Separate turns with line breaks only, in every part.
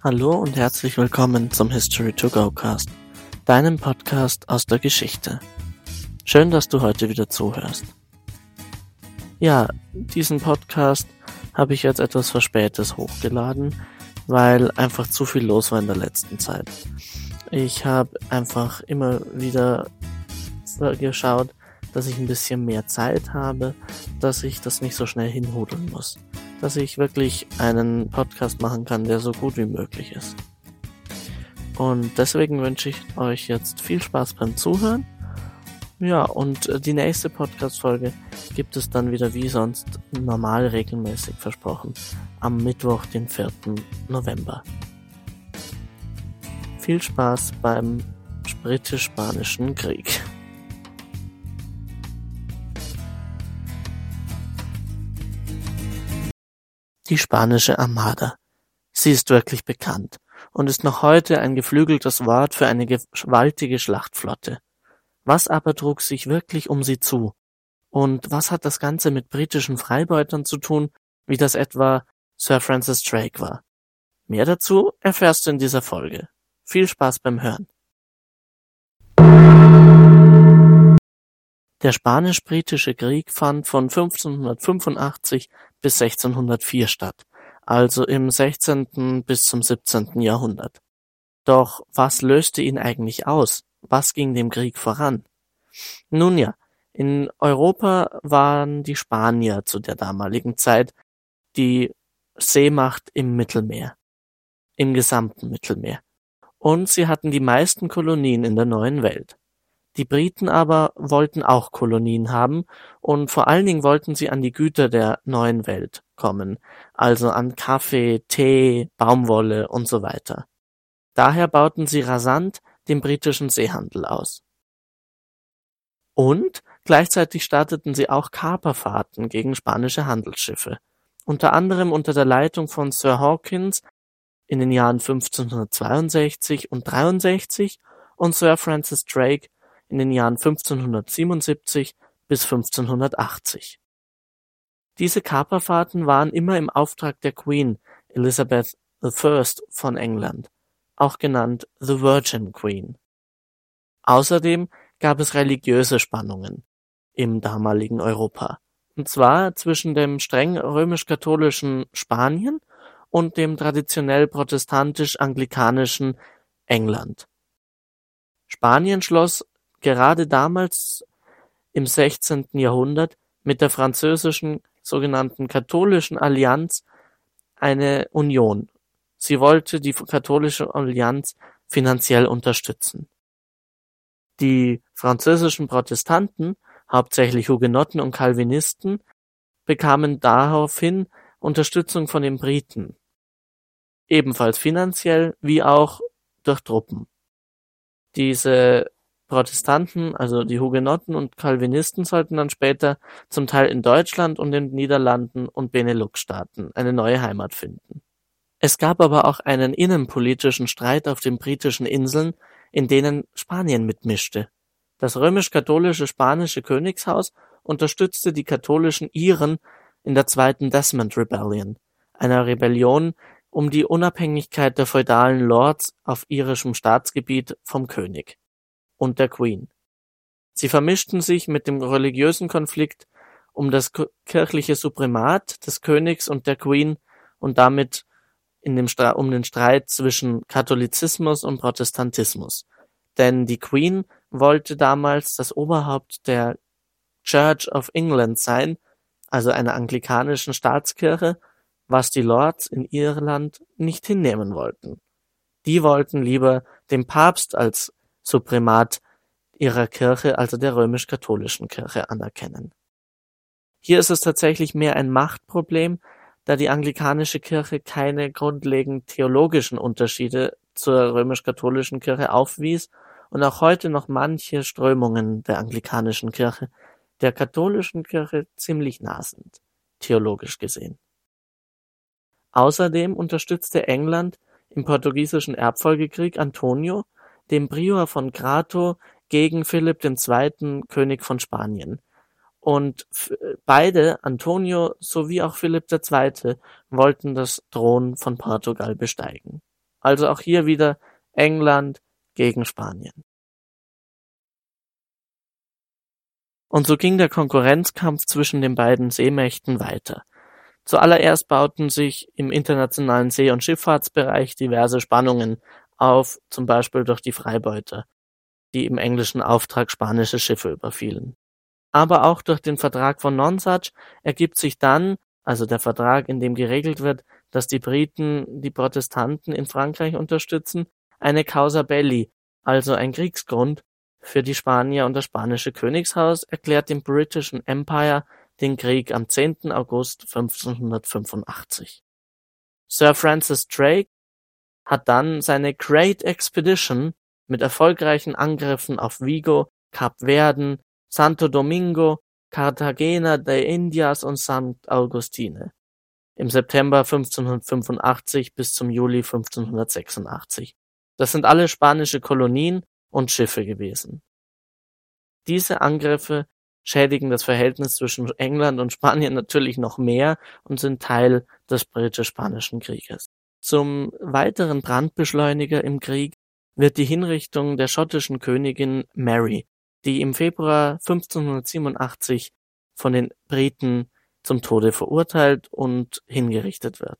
Hallo und herzlich willkommen zum History to Go Cast, deinem Podcast aus der Geschichte. Schön, dass du heute wieder zuhörst. Ja, diesen Podcast habe ich jetzt etwas verspätet hochgeladen, weil einfach zu viel los war in der letzten Zeit. Ich habe einfach immer wieder geschaut, dass ich ein bisschen mehr Zeit habe, dass ich das nicht so schnell hinhudeln muss dass ich wirklich einen Podcast machen kann, der so gut wie möglich ist. Und deswegen wünsche ich euch jetzt viel Spaß beim Zuhören. Ja, und äh, die nächste Podcast-Folge gibt es dann wieder wie sonst normal regelmäßig versprochen am Mittwoch, den 4. November. Viel Spaß beim britisch-spanischen Krieg. Die spanische Armada. Sie ist wirklich bekannt und ist noch heute ein geflügeltes Wort für eine gewaltige Schlachtflotte. Was aber trug sich wirklich um sie zu? Und was hat das Ganze mit britischen Freibeutern zu tun, wie das etwa Sir Francis Drake war? Mehr dazu erfährst du in dieser Folge. Viel Spaß beim Hören. Der Spanisch-Britische Krieg fand von 1585 bis 1604 statt, also im 16. bis zum 17. Jahrhundert. Doch was löste ihn eigentlich aus? Was ging dem Krieg voran? Nun ja, in Europa waren die Spanier zu der damaligen Zeit die Seemacht im Mittelmeer, im gesamten Mittelmeer. Und sie hatten die meisten Kolonien in der neuen Welt. Die Briten aber wollten auch Kolonien haben und vor allen Dingen wollten sie an die Güter der Neuen Welt kommen, also an Kaffee, Tee, Baumwolle und so weiter. Daher bauten sie rasant den britischen Seehandel aus. Und gleichzeitig starteten sie auch Kaperfahrten gegen spanische Handelsschiffe, unter anderem unter der Leitung von Sir Hawkins in den Jahren 1562 und 63 und Sir Francis Drake in den Jahren 1577 bis 1580. Diese Kaperfahrten waren immer im Auftrag der Queen Elizabeth I von England, auch genannt The Virgin Queen. Außerdem gab es religiöse Spannungen im damaligen Europa, und zwar zwischen dem streng römisch-katholischen Spanien und dem traditionell protestantisch-anglikanischen England. Spanien schloss gerade damals im 16. Jahrhundert mit der französischen sogenannten Katholischen Allianz eine Union. Sie wollte die Katholische Allianz finanziell unterstützen. Die französischen Protestanten, hauptsächlich Hugenotten und Calvinisten, bekamen daraufhin Unterstützung von den Briten, ebenfalls finanziell wie auch durch Truppen. Diese Protestanten, also die Hugenotten und Calvinisten sollten dann später zum Teil in Deutschland und den Niederlanden und Benelux-Staaten eine neue Heimat finden. Es gab aber auch einen innenpolitischen Streit auf den britischen Inseln, in denen Spanien mitmischte. Das römisch-katholische spanische Königshaus unterstützte die katholischen Iren in der zweiten Desmond Rebellion, einer Rebellion um die Unabhängigkeit der feudalen Lords auf irischem Staatsgebiet vom König und der Queen. Sie vermischten sich mit dem religiösen Konflikt um das kirchliche Suprimat des Königs und der Queen und damit um den Streit zwischen Katholizismus und Protestantismus. Denn die Queen wollte damals das Oberhaupt der Church of England sein, also einer anglikanischen Staatskirche, was die Lords in Irland nicht hinnehmen wollten. Die wollten lieber den Papst als Suprimat ihrer Kirche, also der römisch-katholischen Kirche, anerkennen. Hier ist es tatsächlich mehr ein Machtproblem, da die anglikanische Kirche keine grundlegend theologischen Unterschiede zur römisch-katholischen Kirche aufwies und auch heute noch manche Strömungen der anglikanischen Kirche der katholischen Kirche ziemlich nah sind, theologisch gesehen. Außerdem unterstützte England im portugiesischen Erbfolgekrieg Antonio dem Prior von Grato gegen Philipp II., König von Spanien. Und beide, Antonio sowie auch Philipp II., wollten das Thron von Portugal besteigen. Also auch hier wieder England gegen Spanien. Und so ging der Konkurrenzkampf zwischen den beiden Seemächten weiter. Zuallererst bauten sich im internationalen See- und Schifffahrtsbereich diverse Spannungen auf, zum Beispiel durch die Freibeuter, die im englischen Auftrag spanische Schiffe überfielen. Aber auch durch den Vertrag von Nonsuch ergibt sich dann, also der Vertrag, in dem geregelt wird, dass die Briten die Protestanten in Frankreich unterstützen, eine Causa belli, also ein Kriegsgrund, für die Spanier und das spanische Königshaus erklärt dem britischen Empire den Krieg am 10. August 1585. Sir Francis Drake hat dann seine Great Expedition mit erfolgreichen Angriffen auf Vigo, Kap Verden, Santo Domingo, Cartagena de Indias und St. Augustine im September 1585 bis zum Juli 1586. Das sind alle spanische Kolonien und Schiffe gewesen. Diese Angriffe schädigen das Verhältnis zwischen England und Spanien natürlich noch mehr und sind Teil des britisch-spanischen Krieges. Zum weiteren Brandbeschleuniger im Krieg wird die Hinrichtung der schottischen Königin Mary, die im Februar 1587 von den Briten zum Tode verurteilt und hingerichtet wird.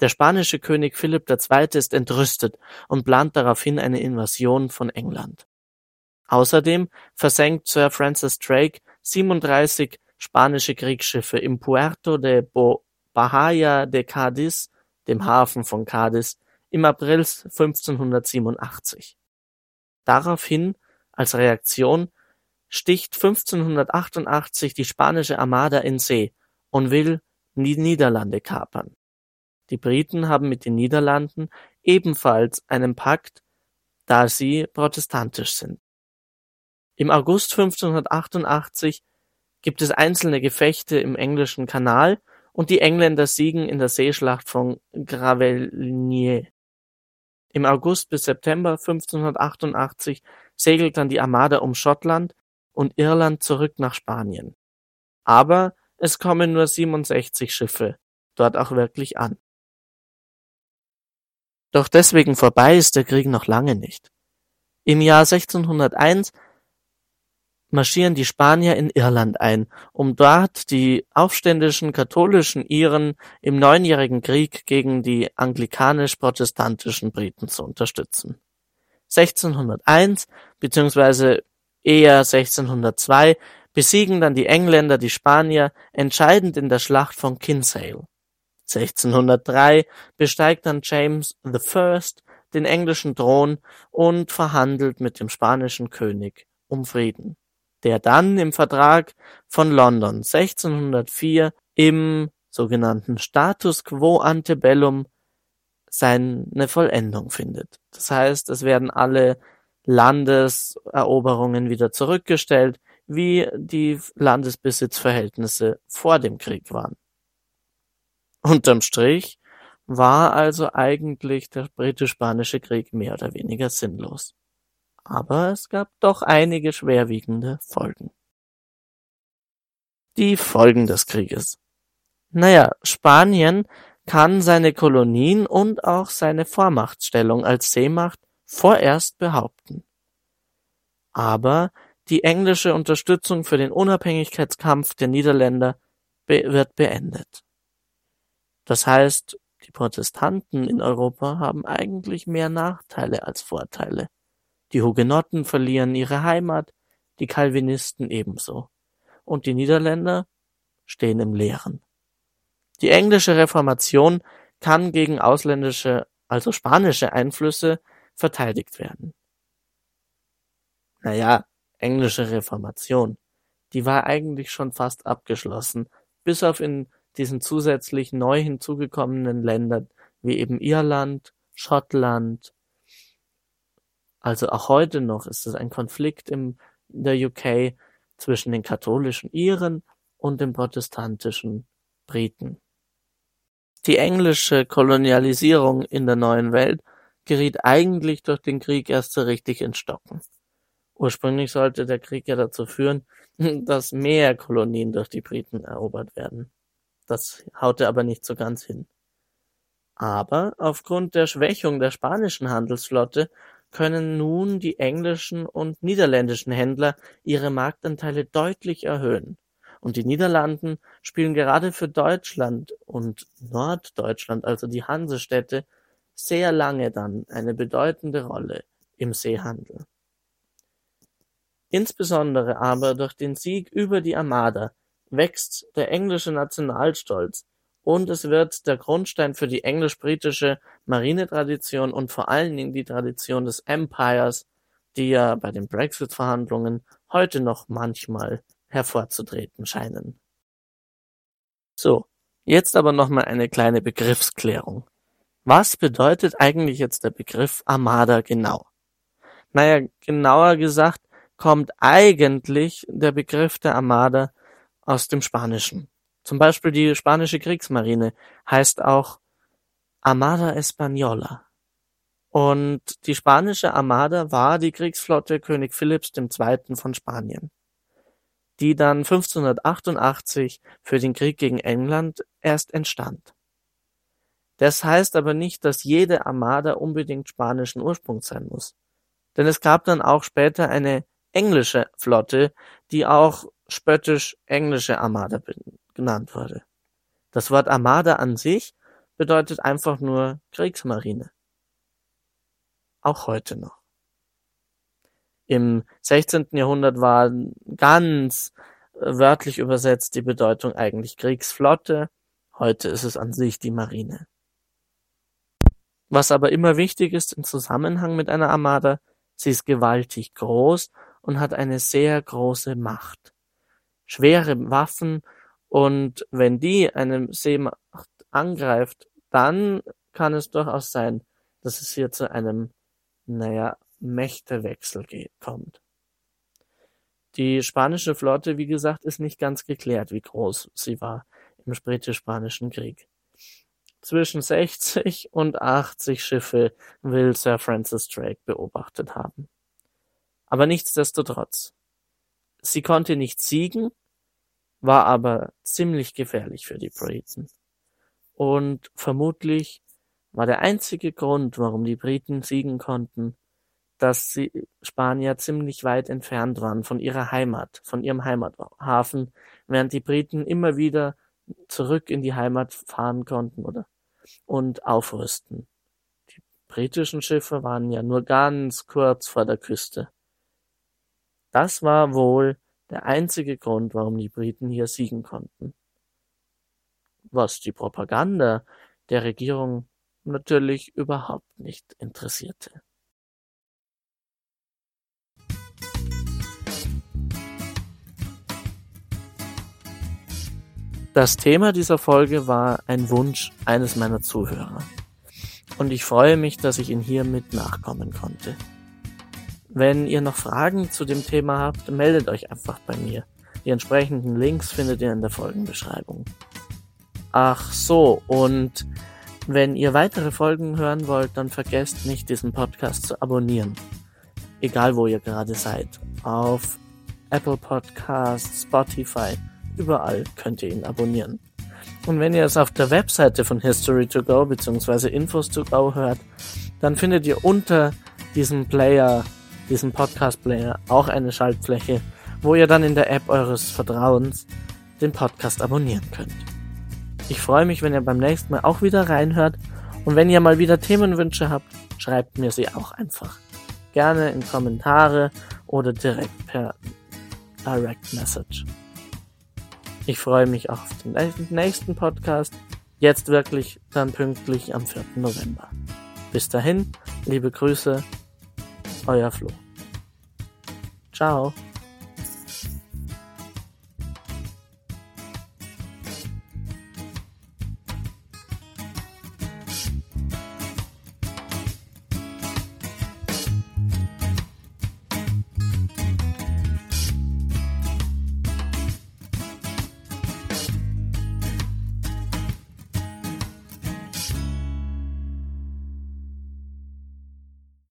Der spanische König Philipp II. ist entrüstet und plant daraufhin eine Invasion von England. Außerdem versenkt Sir Francis Drake 37 spanische Kriegsschiffe im Puerto de Bahía de Cádiz, dem Hafen von Cádiz, im April 1587. Daraufhin, als Reaktion, sticht 1588 die spanische Armada in See und will die Niederlande kapern. Die Briten haben mit den Niederlanden ebenfalls einen Pakt, da sie protestantisch sind. Im August 1588 gibt es einzelne Gefechte im englischen Kanal und die Engländer siegen in der Seeschlacht von Gravelines. Im August bis September 1588 segelt dann die Armada um Schottland und Irland zurück nach Spanien. Aber es kommen nur 67 Schiffe dort auch wirklich an. Doch deswegen vorbei ist der Krieg noch lange nicht. Im Jahr 1601 marschieren die Spanier in Irland ein, um dort die aufständischen katholischen Iren im Neunjährigen Krieg gegen die anglikanisch-protestantischen Briten zu unterstützen. 1601 bzw. eher 1602 besiegen dann die Engländer die Spanier entscheidend in der Schlacht von Kinsale. 1603 besteigt dann James I. den englischen Thron und verhandelt mit dem spanischen König um Frieden, der dann im Vertrag von London 1604 im sogenannten Status quo ante bellum seine Vollendung findet. Das heißt, es werden alle Landeseroberungen wieder zurückgestellt, wie die Landesbesitzverhältnisse vor dem Krieg waren. Unterm Strich war also eigentlich der britisch-spanische Krieg mehr oder weniger sinnlos. Aber es gab doch einige schwerwiegende Folgen. Die Folgen des Krieges. Naja, Spanien kann seine Kolonien und auch seine Vormachtstellung als Seemacht vorerst behaupten. Aber die englische Unterstützung für den Unabhängigkeitskampf der Niederländer be wird beendet. Das heißt, die Protestanten in Europa haben eigentlich mehr Nachteile als Vorteile. Die Hugenotten verlieren ihre Heimat, die Calvinisten ebenso. Und die Niederländer stehen im Leeren. Die englische Reformation kann gegen ausländische, also spanische Einflüsse verteidigt werden. Naja, englische Reformation. Die war eigentlich schon fast abgeschlossen, bis auf in diesen zusätzlich neu hinzugekommenen Ländern wie eben Irland, Schottland. Also auch heute noch ist es ein Konflikt in der UK zwischen den katholischen Iren und den protestantischen Briten. Die englische Kolonialisierung in der neuen Welt geriet eigentlich durch den Krieg erst so richtig ins Stocken. Ursprünglich sollte der Krieg ja dazu führen, dass mehr Kolonien durch die Briten erobert werden. Das haute aber nicht so ganz hin. Aber aufgrund der Schwächung der spanischen Handelsflotte können nun die englischen und niederländischen Händler ihre Marktanteile deutlich erhöhen, und die Niederlanden spielen gerade für Deutschland und Norddeutschland, also die Hansestädte, sehr lange dann eine bedeutende Rolle im Seehandel. Insbesondere aber durch den Sieg über die Armada wächst der englische Nationalstolz und es wird der Grundstein für die englisch-britische Marinetradition und vor allen Dingen die Tradition des Empires, die ja bei den Brexit-Verhandlungen heute noch manchmal hervorzutreten scheinen. So, jetzt aber nochmal eine kleine Begriffsklärung. Was bedeutet eigentlich jetzt der Begriff Armada genau? Naja, genauer gesagt kommt eigentlich der Begriff der Armada aus dem Spanischen. Zum Beispiel die spanische Kriegsmarine heißt auch Armada Española. Und die spanische Armada war die Kriegsflotte König Philipps II. von Spanien, die dann 1588 für den Krieg gegen England erst entstand. Das heißt aber nicht, dass jede Armada unbedingt spanischen Ursprungs sein muss. Denn es gab dann auch später eine englische Flotte, die auch spöttisch englische Armada genannt wurde. Das Wort Armada an sich bedeutet einfach nur Kriegsmarine. Auch heute noch. Im 16. Jahrhundert war ganz wörtlich übersetzt die Bedeutung eigentlich Kriegsflotte. Heute ist es an sich die Marine. Was aber immer wichtig ist im Zusammenhang mit einer Armada, sie ist gewaltig groß und hat eine sehr große Macht. Schwere Waffen und wenn die eine Seemacht angreift, dann kann es durchaus sein, dass es hier zu einem, naja, Mächtewechsel kommt. Die spanische Flotte, wie gesagt, ist nicht ganz geklärt, wie groß sie war im britisch-spanischen Krieg. Zwischen 60 und 80 Schiffe will Sir Francis Drake beobachtet haben. Aber nichtsdestotrotz. Sie konnte nicht siegen, war aber ziemlich gefährlich für die Briten. Und vermutlich war der einzige Grund, warum die Briten siegen konnten, dass die Spanier ziemlich weit entfernt waren von ihrer Heimat, von ihrem Heimathafen, während die Briten immer wieder zurück in die Heimat fahren konnten oder und aufrüsten. Die britischen Schiffe waren ja nur ganz kurz vor der Küste. Das war wohl der einzige Grund, warum die Briten hier siegen konnten. Was die Propaganda der Regierung natürlich überhaupt nicht interessierte. Das Thema dieser Folge war ein Wunsch eines meiner Zuhörer. Und ich freue mich, dass ich ihn hiermit nachkommen konnte. Wenn ihr noch Fragen zu dem Thema habt, meldet euch einfach bei mir. Die entsprechenden Links findet ihr in der Folgenbeschreibung. Ach so, und wenn ihr weitere Folgen hören wollt, dann vergesst nicht, diesen Podcast zu abonnieren. Egal wo ihr gerade seid. Auf Apple Podcasts, Spotify, überall könnt ihr ihn abonnieren. Und wenn ihr es auf der Webseite von History to Go bzw. Infos to Go hört, dann findet ihr unter diesem Player diesem Podcast-Player auch eine Schaltfläche, wo ihr dann in der App eures Vertrauens den Podcast abonnieren könnt. Ich freue mich, wenn ihr beim nächsten Mal auch wieder reinhört und wenn ihr mal wieder Themenwünsche habt, schreibt mir sie auch einfach. Gerne in Kommentare oder direkt per Direct Message. Ich freue mich auf den nächsten Podcast. Jetzt wirklich dann pünktlich am 4. November. Bis dahin, liebe Grüße, euer Flo. Ciao.